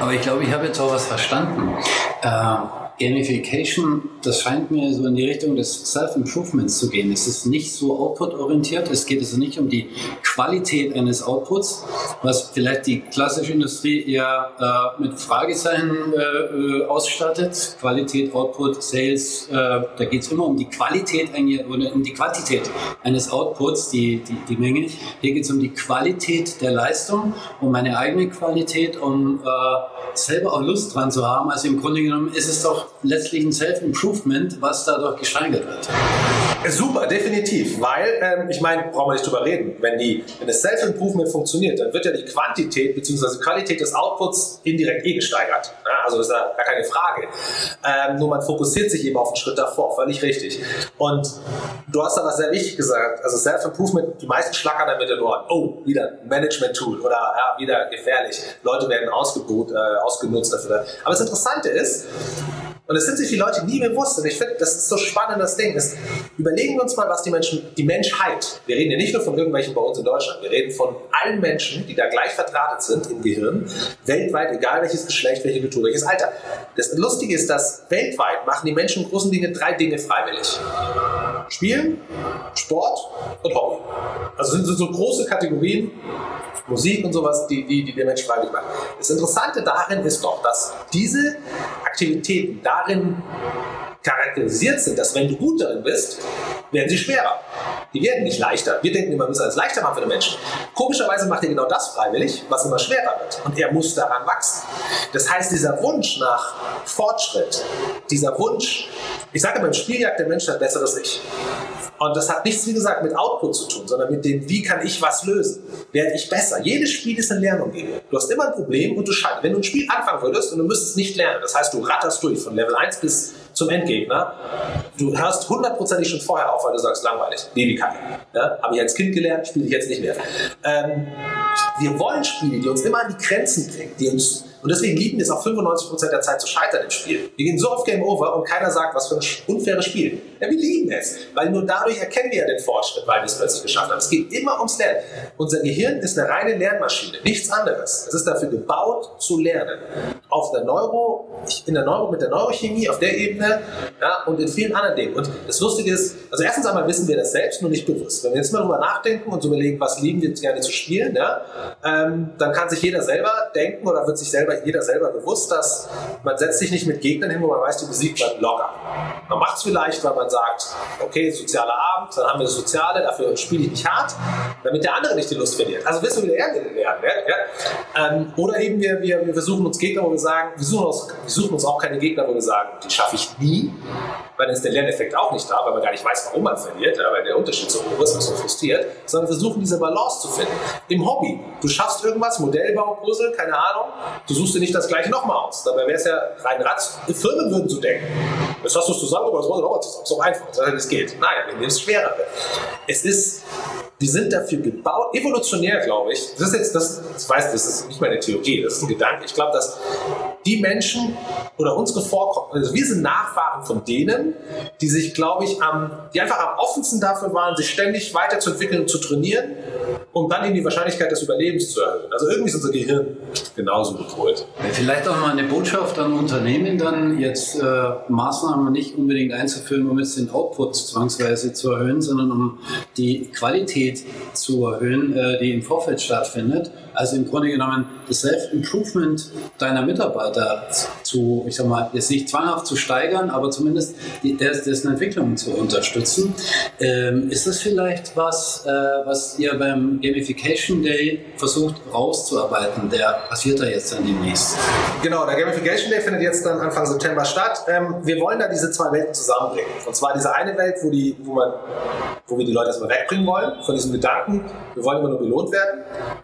Aber ich glaube, ich habe jetzt auch was verstanden. Äh, Gamification, das scheint mir so in die Richtung des Self-Improvements zu gehen. Es ist nicht so output-orientiert. Es geht also nicht um die Qualität eines Outputs, was vielleicht die klassische Industrie eher äh, mit Fragezeichen äh, ausstattet. Qualität, Output, Sales, äh, da geht es immer um die Qualität oder um die Quantität eines Outputs, die, die, die Menge. Hier geht es um die Qualität der Leistung, um meine eigene Qualität, um äh, selber auch Lust dran zu haben. Also im Grunde genommen ist es doch letztlich ein Self-Improvement, was dadurch gesteigert wird. Super, definitiv, weil ähm, ich meine, brauchen wir nicht drüber reden. Wenn, die, wenn das Self-Improvement funktioniert, dann wird ja die Quantität bzw. Qualität des Outputs indirekt eh gesteigert. Ja, also ist da gar keine Frage. Ähm, nur man fokussiert sich eben auf den Schritt davor, völlig richtig. Und du hast da was sehr wichtig gesagt. Also Self-Improvement, die meisten schlackern damit in Ohren. Oh, wieder Management-Tool oder ja, wieder gefährlich. Leute werden ausgebucht, äh, ausgenutzt dafür. Aber das Interessante ist, und es sind sich die Leute nie bewusst. Und ich finde, das ist so spannend, das Ding. Ist, überlegen wir uns mal, was die Menschen, die Menschheit, wir reden ja nicht nur von irgendwelchen bei uns in Deutschland, wir reden von allen Menschen, die da gleich verdrahtet sind im Gehirn, weltweit, egal welches Geschlecht, welche Kultur, welches Alter. Das Lustige ist, dass weltweit machen die Menschen im großen Dinge drei Dinge freiwillig. Spielen, Sport und Hobby. Also sind so große Kategorien, Musik und sowas, die, die, die der Mensch freiwillig macht. Das Interessante darin ist doch, dass diese Aktivitäten darin charakterisiert sind, dass wenn du gut darin bist, werden sie schwerer. Die werden nicht leichter. Wir denken immer, wir müssen alles leichter machen für den Menschen. Komischerweise macht er genau das freiwillig, was immer schwerer wird. Und er muss daran wachsen. Das heißt, dieser Wunsch nach Fortschritt, dieser Wunsch, ich sage beim Spieljagd, der Mensch hat besseres Ich. Und das hat nichts, wie gesagt, mit Output zu tun, sondern mit dem, wie kann ich was lösen? Werde ich besser? Jedes Spiel ist eine Lernumgebung. Du hast immer ein Problem und du scheiterst. Wenn du ein Spiel anfangen würdest und du müsstest nicht lernen, das heißt, du ratterst durch von Level 1 bis zum Endgegner. Du hörst hundertprozentig schon vorher auf, weil du sagst, langweilig, Babykacke. Ja? Habe ich als Kind gelernt, spiele ich jetzt nicht mehr. Ähm, wir wollen Spiele, die uns immer an die Grenzen bringen, die uns und deswegen lieben wir es auch 95% der Zeit zu scheitern im Spiel. Wir gehen so auf Game Over und keiner sagt, was für ein unfaires Spiel. Ja, wir lieben es, weil nur dadurch erkennen wir ja den Fortschritt, weil wir es plötzlich geschafft haben. Es geht immer ums Lernen. Unser Gehirn ist eine reine Lernmaschine, nichts anderes. Es ist dafür gebaut zu lernen. Auf der Neuro, in der Neuro, mit der Neurochemie, auf der Ebene ja, und in vielen anderen Dingen. Und das Lustige ist, also erstens einmal wissen wir das selbst, nur nicht bewusst. Wenn wir jetzt mal drüber nachdenken und so überlegen, was lieben wir gerne zu spielen, ja, ähm, dann kann sich jeder selber denken oder wird sich selber selber, jeder selber bewusst, dass man setzt sich nicht mit Gegnern hin, wo man weiß, die besiegt man locker. Man macht es vielleicht, weil man sagt, okay, sozialer Abend, dann haben wir das Soziale, dafür spiele ich nicht hart, damit der andere nicht die Lust verliert. Also wissen wir, wie der lernen. Ja? Ähm, oder eben wir, wir, wir versuchen uns Gegner, wo wir sagen, wir suchen, uns, wir suchen uns auch keine Gegner, wo wir sagen, die schaffe ich nie, weil dann ist der Lerneffekt auch nicht da, weil man gar nicht weiß, warum man verliert, ja, weil der Unterschied so hoch ist, was so frustriert, sondern versuchen diese Balance zu finden. Im Hobby, du schaffst irgendwas, Modellbau, Puzzle, keine Ahnung, du suchst dir nicht das gleiche nochmal aus. Dabei wäre es ja rein Ratz, Firmen würden so denken. Das hast du zusammen, aber das wollen wir nochmal zusammen. Das ist doch einfach. Das geht. Nein, wir nehmen es schwerer. Es ist die sind dafür gebaut, evolutionär glaube ich, das ist jetzt, das, das weiß, das ist nicht meine Theorie, das ist ein Gedanke. Ich glaube, dass die Menschen oder unsere Vorkommen, also wir sind Nachfahren von denen, die sich, glaube ich, am, die einfach am offensten dafür waren, sich ständig weiterzuentwickeln und zu trainieren, um dann eben die Wahrscheinlichkeit des Überlebens zu erhöhen. Also irgendwie ist unser Gehirn genauso gepolt. Vielleicht auch mal eine Botschaft an Unternehmen, dann jetzt äh, Maßnahmen nicht unbedingt einzuführen, um jetzt den Output zwangsweise zu erhöhen, sondern um die Qualität zu erhöhen, äh, die im Vorfeld stattfindet. Also im Grunde genommen das Self-Improvement deiner Mitarbeiter zu, ich sag mal, jetzt nicht zwanghaft zu steigern, aber zumindest die, dessen Entwicklung zu unterstützen. Ähm, ist das vielleicht was, äh, was ihr beim Gamification Day versucht rauszuarbeiten? Der passiert da jetzt dann demnächst. Genau, der Gamification Day findet jetzt dann Anfang September statt. Ähm, wir wollen da diese zwei Welten zusammenbringen. Und zwar diese eine Welt, wo, die, wo, man, wo wir die Leute erstmal wegbringen wollen, von diesem Gedanken, wir wollen immer nur belohnt werden.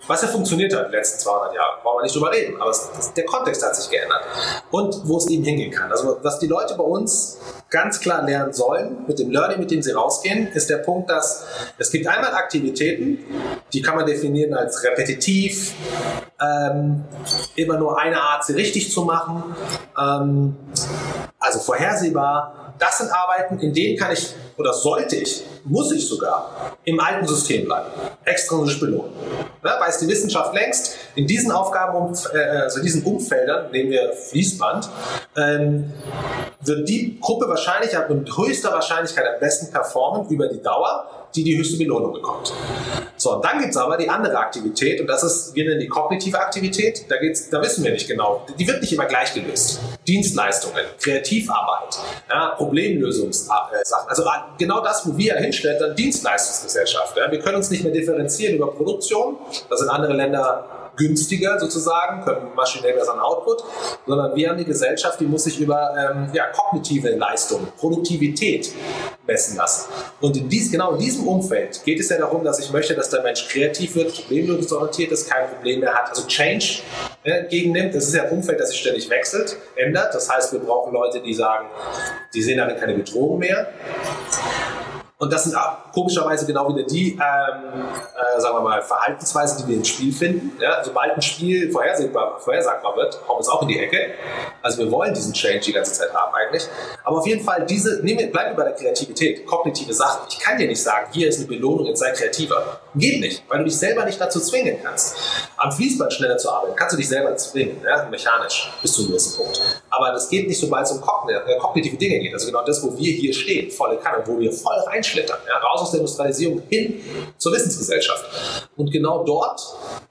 Was ja funktioniert hat in den letzten 200 Jahren, brauchen wir nicht drüber reden, aber es, das, der Kontext hat sich geändert. Und wo es eben hingehen kann. Also was die Leute bei uns ganz klar lernen sollen, mit dem Learning, mit dem sie rausgehen, ist der Punkt, dass es gibt einmal Aktivitäten, die kann man definieren als repetitiv, ähm, immer nur eine Art, sie richtig zu machen, ähm, also vorhersehbar. Das sind Arbeiten, in denen kann ich oder sollte ich, muss ich sogar im alten System bleiben. Extrinsisch belohnen. Ja, weiß die Wissenschaft längst, in diesen Aufgaben, äh, also in diesen Umfeldern, nehmen wir Fließband, ähm, wird die Gruppe wahrscheinlich mit höchster Wahrscheinlichkeit am besten performen über die Dauer, die die höchste Belohnung bekommt. So, und dann gibt es aber die andere Aktivität und das ist, wir nennen die kognitive Aktivität. Da, geht's, da wissen wir nicht genau, die wird nicht immer gleich gelöst. Dienstleistungen, Kreativarbeit, ja, Problemlösungssachen. Also genau das, wo wir hinstellen, dann Dienstleistungsgesellschaft. Ja. Wir können uns nicht mehr differenzieren über Produktion. Da sind andere Länder günstiger sozusagen, können maschinell besser einen Output, sondern wir haben eine Gesellschaft, die muss sich über ähm, ja, kognitive Leistung, Produktivität messen lassen. Und in dies, genau in diesem Umfeld geht es ja darum, dass ich möchte, dass der Mensch kreativ wird, problemlösungsorientiert ist, kein Problem mehr hat, also Change äh, gegennimmt. Das ist ja ein Umfeld, das sich ständig wechselt, ändert. Das heißt, wir brauchen Leute, die sagen, die sehen darin keine Bedrohung mehr. Und das sind komischerweise genau wieder die, ähm, äh, sagen wir mal, Verhaltensweisen, die wir im Spiel finden. Ja, sobald ein Spiel vorhersagbar, vorhersagbar wird, kommen wir es auch in die Ecke. Also wir wollen diesen Change die ganze Zeit haben eigentlich. Aber auf jeden Fall, diese, nehmen, bleiben wir bei der Kreativität, kognitive Sachen. Ich kann dir nicht sagen, hier ist eine Belohnung, jetzt sei kreativer. Geht nicht, weil du dich selber nicht dazu zwingen kannst. Am Fließband schneller zu arbeiten, kannst du dich selber zwingen, ja, mechanisch, bis zu einem gewissen Punkt. Aber das geht nicht, sobald es um äh, kognitive Dinge geht. Also genau das, wo wir hier stehen, volle Kanne, wo wir voll reinschlittern, ja, raus aus der Industrialisierung hin zur Wissensgesellschaft. Und genau dort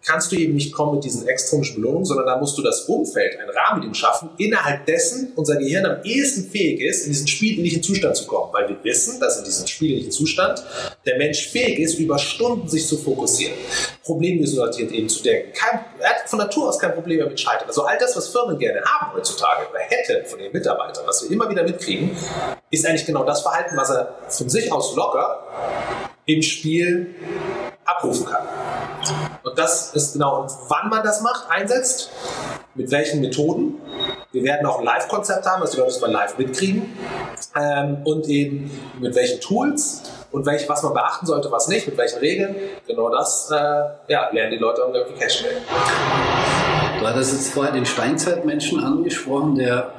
kannst du eben nicht kommen mit diesen extronischen Belohnungen, sondern da musst du das Umfeld, ein Rahmen mit schaffen, innerhalb dessen unser Gehirn am ehesten fähig ist, in diesen spielähnlichen Zustand zu kommen. Weil wir wissen, dass in diesem spielähnlichen Zustand der Mensch fähig ist, über Stunden sich zu fokussieren, problemlösungsorientiert eben zu denken. Kein, er hat von Natur aus kein Problem damit scheitern. Also all das, was Firmen gerne haben heutzutage oder hätten von ihren Mitarbeitern, was wir immer wieder mitkriegen, ist eigentlich genau das Verhalten, was er von sich aus locker im Spiel abrufen kann. Und das ist genau, und wann man das macht, einsetzt, mit welchen Methoden. Wir werden auch ein Live-Konzept haben, dass die Leute das mal live mitkriegen. Ähm, und eben mit welchen Tools und welch, was man beachten sollte, was nicht, mit welchen Regeln. Genau das äh, ja, lernen die Leute am Gamification Day. Du hattest jetzt vorher den Steinzeitmenschen angesprochen, der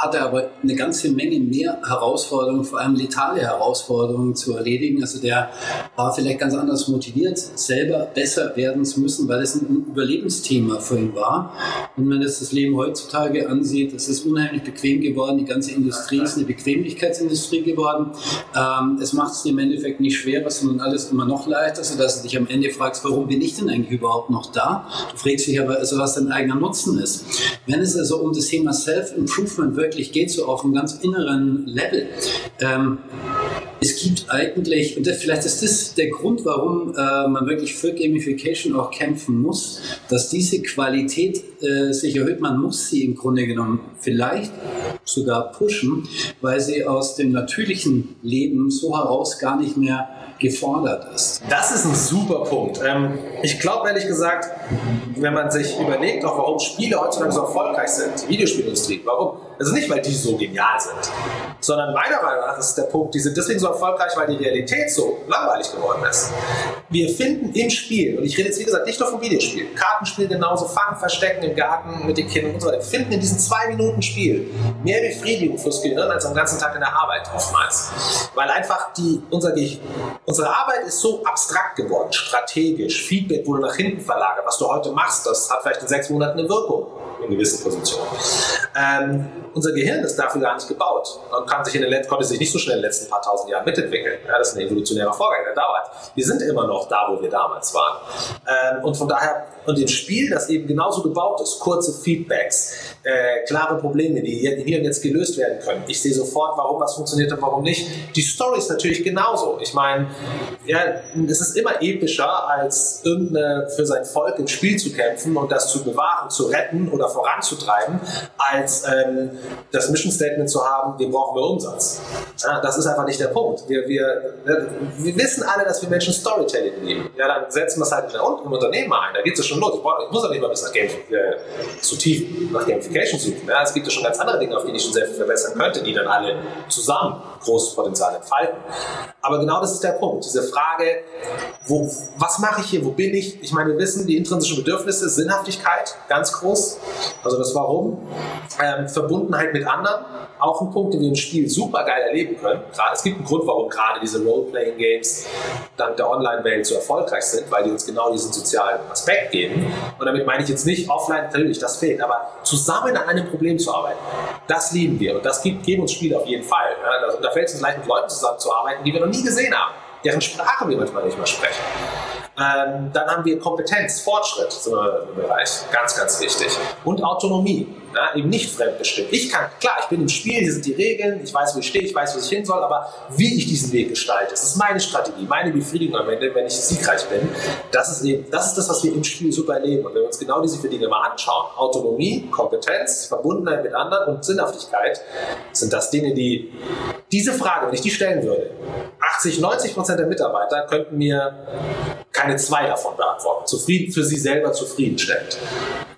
hatte aber eine ganze Menge mehr Herausforderungen, vor allem letale Herausforderungen zu erledigen. Also der war vielleicht ganz anders motiviert, selber besser werden zu müssen, weil es ein Überlebensthema für ihn war. Und wenn man das, das Leben heutzutage ansieht, es ist unheimlich bequem geworden. Die ganze Industrie ist eine Bequemlichkeitsindustrie geworden. Ähm, es macht es im Endeffekt nicht schwerer, sondern alles immer noch leichter, sodass du dich am Ende fragst, warum bin ich denn eigentlich überhaupt noch da? Du fragst dich aber, also was dein eigener Nutzen ist. Wenn es also um das Thema Self-Improvement wirklich geht, so auf einem ganz inneren Level, ähm, es gibt eigentlich, und vielleicht ist das der Grund, warum äh, man wirklich für Gamification auch kämpfen muss, dass diese Qualität äh, sich erhöht. Man muss sie im Grunde genommen vielleicht sogar pushen, weil sie aus dem natürlichen Leben so heraus gar nicht mehr gefordert ist. Das ist ein super Punkt. Ähm, ich glaube ehrlich gesagt, wenn man sich überlegt, auch warum Spiele heutzutage so erfolgreich sind, die Videospielindustrie, warum? Also nicht, weil die so genial sind, sondern meiner Meinung nach ist der Punkt, die sind deswegen so erfolgreich, weil die Realität so langweilig geworden ist. Wir finden im Spiel, und ich rede jetzt wie gesagt nicht nur vom Videospiel, Kartenspiel genauso, Fangen, Verstecken im Garten mit den Kindern und so weiter, finden in diesen zwei Minuten Spiel mehr Befriedigung fürs Gehirn als am ganzen Tag in der Arbeit oftmals. Weil einfach die, unser, unsere Arbeit ist so abstrakt geworden, strategisch, Feedback wurde nach hinten verlagert. Was du heute machst, das hat vielleicht in sechs Monaten eine Wirkung in gewissen Positionen. Ähm, unser Gehirn ist dafür gar nicht gebaut und kann sich in den, konnte sich nicht so schnell in den letzten paar tausend Jahren mitentwickeln. Ja, das ist ein evolutionärer Vorgang, der dauert. Wir sind immer noch da, wo wir damals waren. Ähm, und von daher, und im Spiel, das eben genauso gebaut ist, kurze Feedbacks, äh, klare Probleme, die hier und jetzt gelöst werden können. Ich sehe sofort, warum was funktioniert und warum nicht. Die Story ist natürlich genauso. Ich meine, ja, es ist immer epischer, als irgendeine für sein Volk im Spiel zu kämpfen und das zu bewahren, zu retten oder voranzutreiben, als ähm, das Mission Statement zu haben, den brauchen wir Umsatz. Ja, das ist einfach nicht der Punkt. Wir, wir, wir wissen alle, dass wir Menschen Storytelling lieben. Ja, dann setzen wir es halt in der, im Unternehmen ein. Da geht es schon los. Ich, brauch, ich muss ja nicht mal bis nach Game, äh, zu tief nach Gamification suchen. Ja, es gibt ja schon ganz andere Dinge, auf die ich schon sehr viel verbessern könnte, die dann alle zusammen großes Potenzial entfalten. Aber genau das ist der Punkt. Diese Frage, wo, was mache ich hier, wo bin ich? Ich meine, wir wissen, die intrinsischen Bedürfnisse, Sinnhaftigkeit, ganz groß. Also das Warum, ähm, Verbundenheit mit anderen, auch ein Punkt, den wir im Spiel super geil erleben können. Gerade, es gibt einen Grund, warum gerade diese Role-Playing-Games dank der Online-Welt so erfolgreich sind, weil die uns genau diesen sozialen Aspekt geben. Und damit meine ich jetzt nicht offline, natürlich, das fehlt, aber zusammen an einem Problem zu arbeiten, das lieben wir und das gibt, geben uns Spiele auf jeden Fall. Ja, da fällt es uns leicht, mit Leuten zusammenzuarbeiten, die wir noch nie gesehen haben, deren Sprache wir manchmal nicht mehr sprechen. Ähm, dann haben wir Kompetenz, Fortschritt so Bereich, ganz, ganz wichtig. Und Autonomie, ja, eben nicht fremdbestimmt. Ich kann, klar, ich bin im Spiel, hier sind die Regeln, ich weiß, wo ich stehe, ich weiß, wo ich hin soll, aber wie ich diesen Weg gestalte, das ist meine Strategie, meine Befriedigung am Ende, wenn ich siegreich bin. Das ist eben, das ist das, was wir im Spiel super erleben. Und wenn wir uns genau diese vier Dinge mal anschauen, Autonomie, Kompetenz, Verbundenheit mit anderen und Sinnhaftigkeit, sind das Dinge, die diese Frage, wenn ich die stellen würde, 80, 90 Prozent der Mitarbeiter könnten mir keine zwei davon beantworten. Zufrieden für sie selber zufriedenstellend.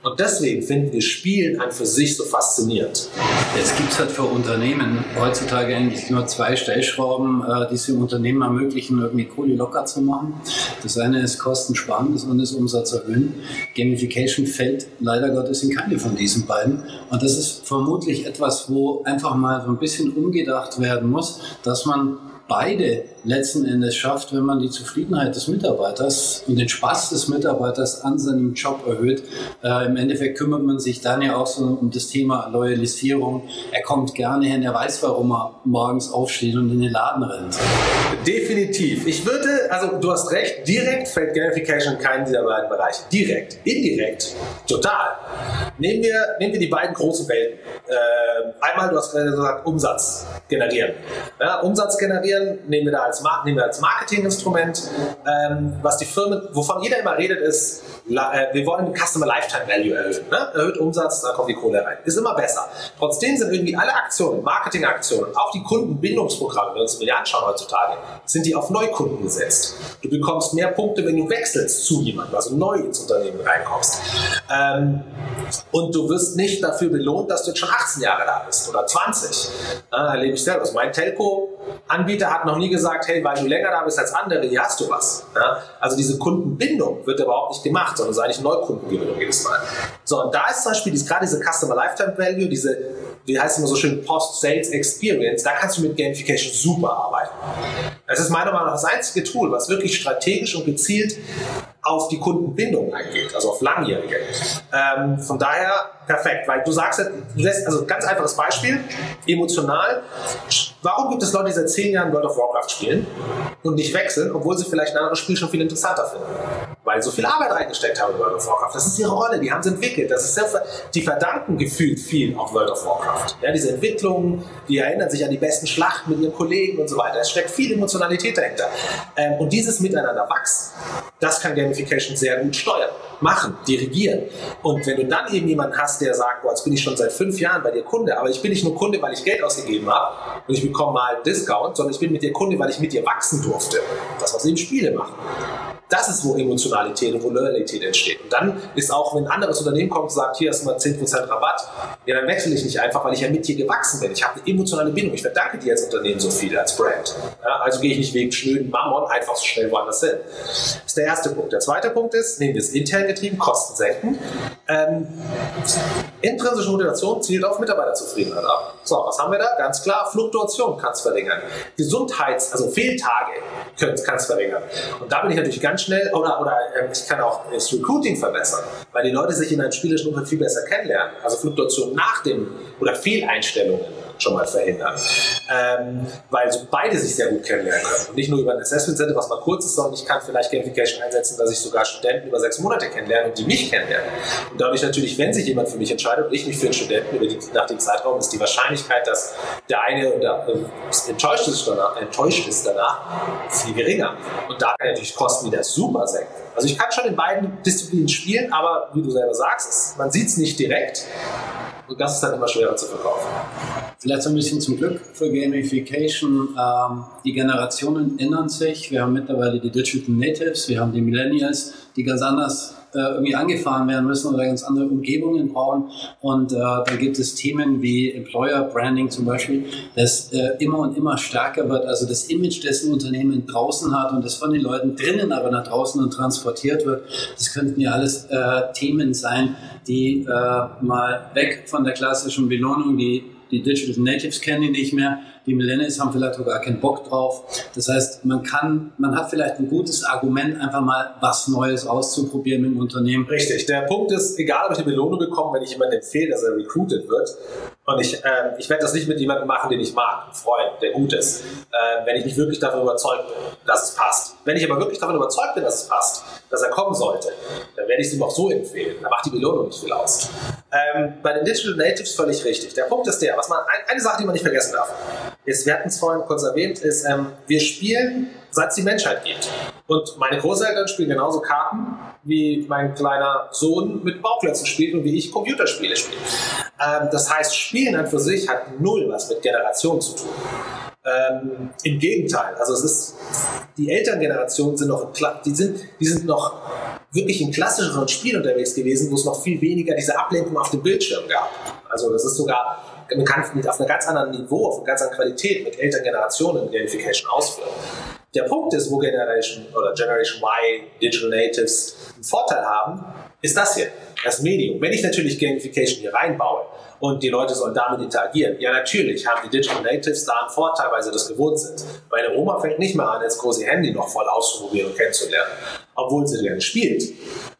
Und deswegen finden wir Spielen an für sich so faszinierend. Jetzt gibt es halt für Unternehmen heutzutage eigentlich nur zwei Stellschrauben, äh, die es dem Unternehmen ermöglichen, irgendwie Kohle locker zu machen. Das eine ist Kosten sparen, das andere ist Umsatz erhöhen. Gamification fällt leider Gottes in keine von diesen beiden. Und das ist vermutlich etwas, wo einfach mal so ein bisschen umgedacht werden muss, dass man beide letzten Endes schafft, wenn man die Zufriedenheit des Mitarbeiters und den Spaß des Mitarbeiters an seinem Job erhöht. Äh, Im Endeffekt kümmert man sich dann ja auch so um das Thema Loyalisierung. Er kommt gerne hin, er weiß, warum er morgens aufsteht und in den Laden rennt. Definitiv. Ich würde, also du hast recht, direkt fällt Gamification in keinen dieser beiden Bereiche. Direkt. Indirekt. Total. Nehmen wir, nehmen wir die beiden großen Welten. Äh, einmal, du hast gerade gesagt, Umsatz generieren. Ja, Umsatz generieren nehmen wir da als, wir als Marketinginstrument. Ähm, was die Firmen, wovon jeder immer redet, ist, äh, wir wollen Customer Lifetime Value erhöhen. Ne? Erhöht Umsatz, da kommt die Kohle rein. Ist immer besser. Trotzdem sind irgendwie alle Aktionen, Marketingaktionen, auch die Kundenbindungsprogramme, wenn wir uns die anschauen heutzutage, sind die auf Neukunden gesetzt. Du bekommst mehr Punkte, wenn du wechselst zu jemandem, also neu ins Unternehmen reinkommst. Ähm, Und du wirst nicht dafür belohnt, dass du jetzt schon 18 Jahre da bist oder 20. Ja, erlebe ich selber. Also mein Telco-Anbieter hat noch nie gesagt, hey, weil du länger da bist als andere, hier hast du was. Ja, also diese Kundenbindung wird überhaupt nicht gemacht, sondern es ist eigentlich Neukundengewinnung jedes Mal. So, und da ist zum Beispiel gerade diese Customer Lifetime Value, diese, wie heißt es immer so schön, Post-Sales Experience, da kannst du mit Gamification super arbeiten. Das ist meiner Meinung nach das einzige Tool, was wirklich strategisch und gezielt auf die Kundenbindung eingeht, also auf langjährige. Ähm, von daher perfekt, weil du sagst, du lässt, also ganz einfaches Beispiel, emotional, warum gibt es Leute, die seit zehn Jahren World of Warcraft spielen und nicht wechseln, obwohl sie vielleicht ein anderes Spiel schon viel interessanter finden? Weil sie so viel Arbeit reingesteckt haben in World of Warcraft. Das ist ihre Rolle, die haben sie entwickelt. Das ist sehr, die verdanken gefühlt viel auf World of Warcraft. Ja, diese Entwicklungen, die erinnern sich an die besten Schlachten mit ihren Kollegen und so weiter. Es steckt viel Emotionalität dahinter. Ähm, und dieses Miteinander wachsen, das kann Gamification sehr gut steuern, machen, dirigieren. Und wenn du dann eben jemanden hast, der sagt, boah, jetzt bin ich schon seit fünf Jahren bei dir Kunde, aber ich bin nicht nur Kunde, weil ich Geld ausgegeben habe und ich bekomme mal einen Discount, sondern ich bin mit dir Kunde, weil ich mit dir wachsen durfte. Das, was eben Spiele machen. Das ist, wo Emotionalität und wo Loyalität entsteht. Und dann ist auch, wenn ein anderes Unternehmen kommt und sagt, hier hast du mal 10% Rabatt, ja, dann wechsle ich nicht einfach, weil ich ja mit dir gewachsen bin. Ich habe eine emotionale Bindung. Ich verdanke dir als Unternehmen so viel, als Brand. Ja, also gehe ich nicht wegen schnöden Mammon einfach so schnell woanders hin. Das ist der erste Punkt. Der zweite Punkt ist, nehmen wir es intern getrieben, Kosten senken. Ähm, intrinsische Motivation zielt auf Mitarbeiterzufriedenheit ab. So, was haben wir da? Ganz klar, Fluktuation kann es verringern. Gesundheits-, also Fehltage kann es verringern. Und da bin ich natürlich ganz schnell, oder, oder ähm, ich kann auch das Recruiting verbessern, weil die Leute sich in einem spielerischen Umfeld viel besser kennenlernen. Also Fluktuation nach dem, oder Fehleinstellungen schon mal verhindern. Ähm, weil so beide sich sehr gut kennenlernen können. Und nicht nur über ein Assessment Center, was mal kurz ist, sondern ich kann vielleicht Gamification einsetzen, dass ich sogar Studenten über sechs Monate kennenlerne und die mich kennenlernen. Und dadurch natürlich, wenn sich jemand für mich entscheidet und ich mich für einen Studenten über die, nach dem Zeitraum, ist die Wahrscheinlichkeit, dass der eine oder, äh, enttäuscht, ist danach, enttäuscht ist danach viel geringer. Und da kann ich natürlich Kosten wieder super senken. Also ich kann schon in beiden Disziplinen spielen, aber wie du selber sagst, man sieht es nicht direkt. Und das ist dann immer schwerer zu verkaufen. Vielleicht so ein bisschen zum Glück für Gamification. Ähm, die Generationen ändern sich. Wir haben mittlerweile die Digital Natives, wir haben die Millennials, die ganz anders äh, irgendwie angefahren werden müssen oder ganz andere Umgebungen brauchen. Und äh, da gibt es Themen wie Employer Branding zum Beispiel, das äh, immer und immer stärker wird. Also das Image, das ein Unternehmen draußen hat und das von den Leuten drinnen aber nach draußen und transportiert wird, das könnten ja alles äh, Themen sein, die äh, mal weg von der klassischen Belohnung, die die Digital Natives kennen die nicht mehr, die Millennials haben vielleicht auch gar keinen Bock drauf. Das heißt, man kann, man hat vielleicht ein gutes Argument, einfach mal was Neues auszuprobieren im Unternehmen. Richtig. Der Punkt ist, egal ob ich eine Belohnung bekomme, wenn ich jemandem empfehle, dass er recruited wird, und ich, äh, ich werde das nicht mit jemandem machen, den ich mag, einen Freund, der gut ist, äh, wenn ich nicht wirklich davon überzeugt bin, dass es passt. Wenn ich aber wirklich davon überzeugt bin, dass es passt, dass er kommen sollte, dann werde ich es ihm auch so empfehlen. Da macht die Belohnung nicht viel aus. Ähm, bei den Digital Natives völlig richtig. Der Punkt ist der, was man, eine Sache, die man nicht vergessen darf, ist, wir hatten es vorhin kurz erwähnt, ist, ähm, wir spielen, seit es die Menschheit gibt. Und meine Großeltern spielen genauso Karten, wie mein kleiner Sohn mit Bauklötzen spielt und wie ich Computerspiele spiele. Ähm, das heißt, Spielen an für sich hat null was mit Generation zu tun. Ähm, Im Gegenteil, also es ist, die Elterngenerationen sind noch, die sind, die sind noch wirklich in klassischeren Spielen unterwegs gewesen, wo es noch viel weniger diese Ablenkung auf dem Bildschirm gab. Also das ist sogar, man kann auf einem ganz anderen Niveau, auf einer ganz anderen Qualität mit Elterngenerationen Gamification ausführen. Der Punkt ist, wo Generation oder Generation Y, Digital Natives einen Vorteil haben, ist das hier, das Medium. Wenn ich natürlich Gamification hier reinbaue und die Leute sollen damit interagieren, ja natürlich haben die Digital Natives da einen Vorteil, weil sie das gewohnt sind. Meine Oma fängt nicht mehr an, das große Handy noch voll auszuprobieren und kennenzulernen, obwohl sie gerne spielt.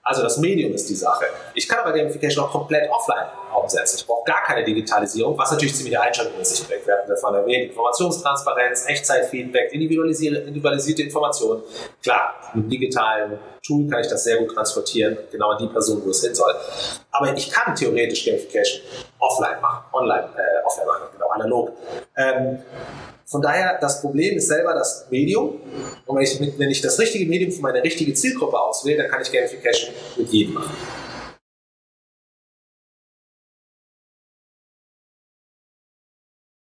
Also das Medium ist die Sache. Ich kann aber Gamification auch komplett offline umsetzen. Ich brauche gar keine Digitalisierung, was natürlich ziemliche Einschränkungen mit sich bringt. Wir hatten davon erwähnt, Informationstransparenz, Echtzeitfeedback, individualisierte, Informationen. Klar, mit digitalen Tool kann ich das sehr gut transportieren, genau an die Person, wo es hin soll. Aber ich kann theoretisch Gamification offline machen, online, äh, offline machen, genau, analog. Ähm, von daher, das Problem ist selber das Medium. Und wenn ich, wenn ich das richtige Medium für meine richtige Zielgruppe auswähle, dann kann ich Gamification mit jedem machen.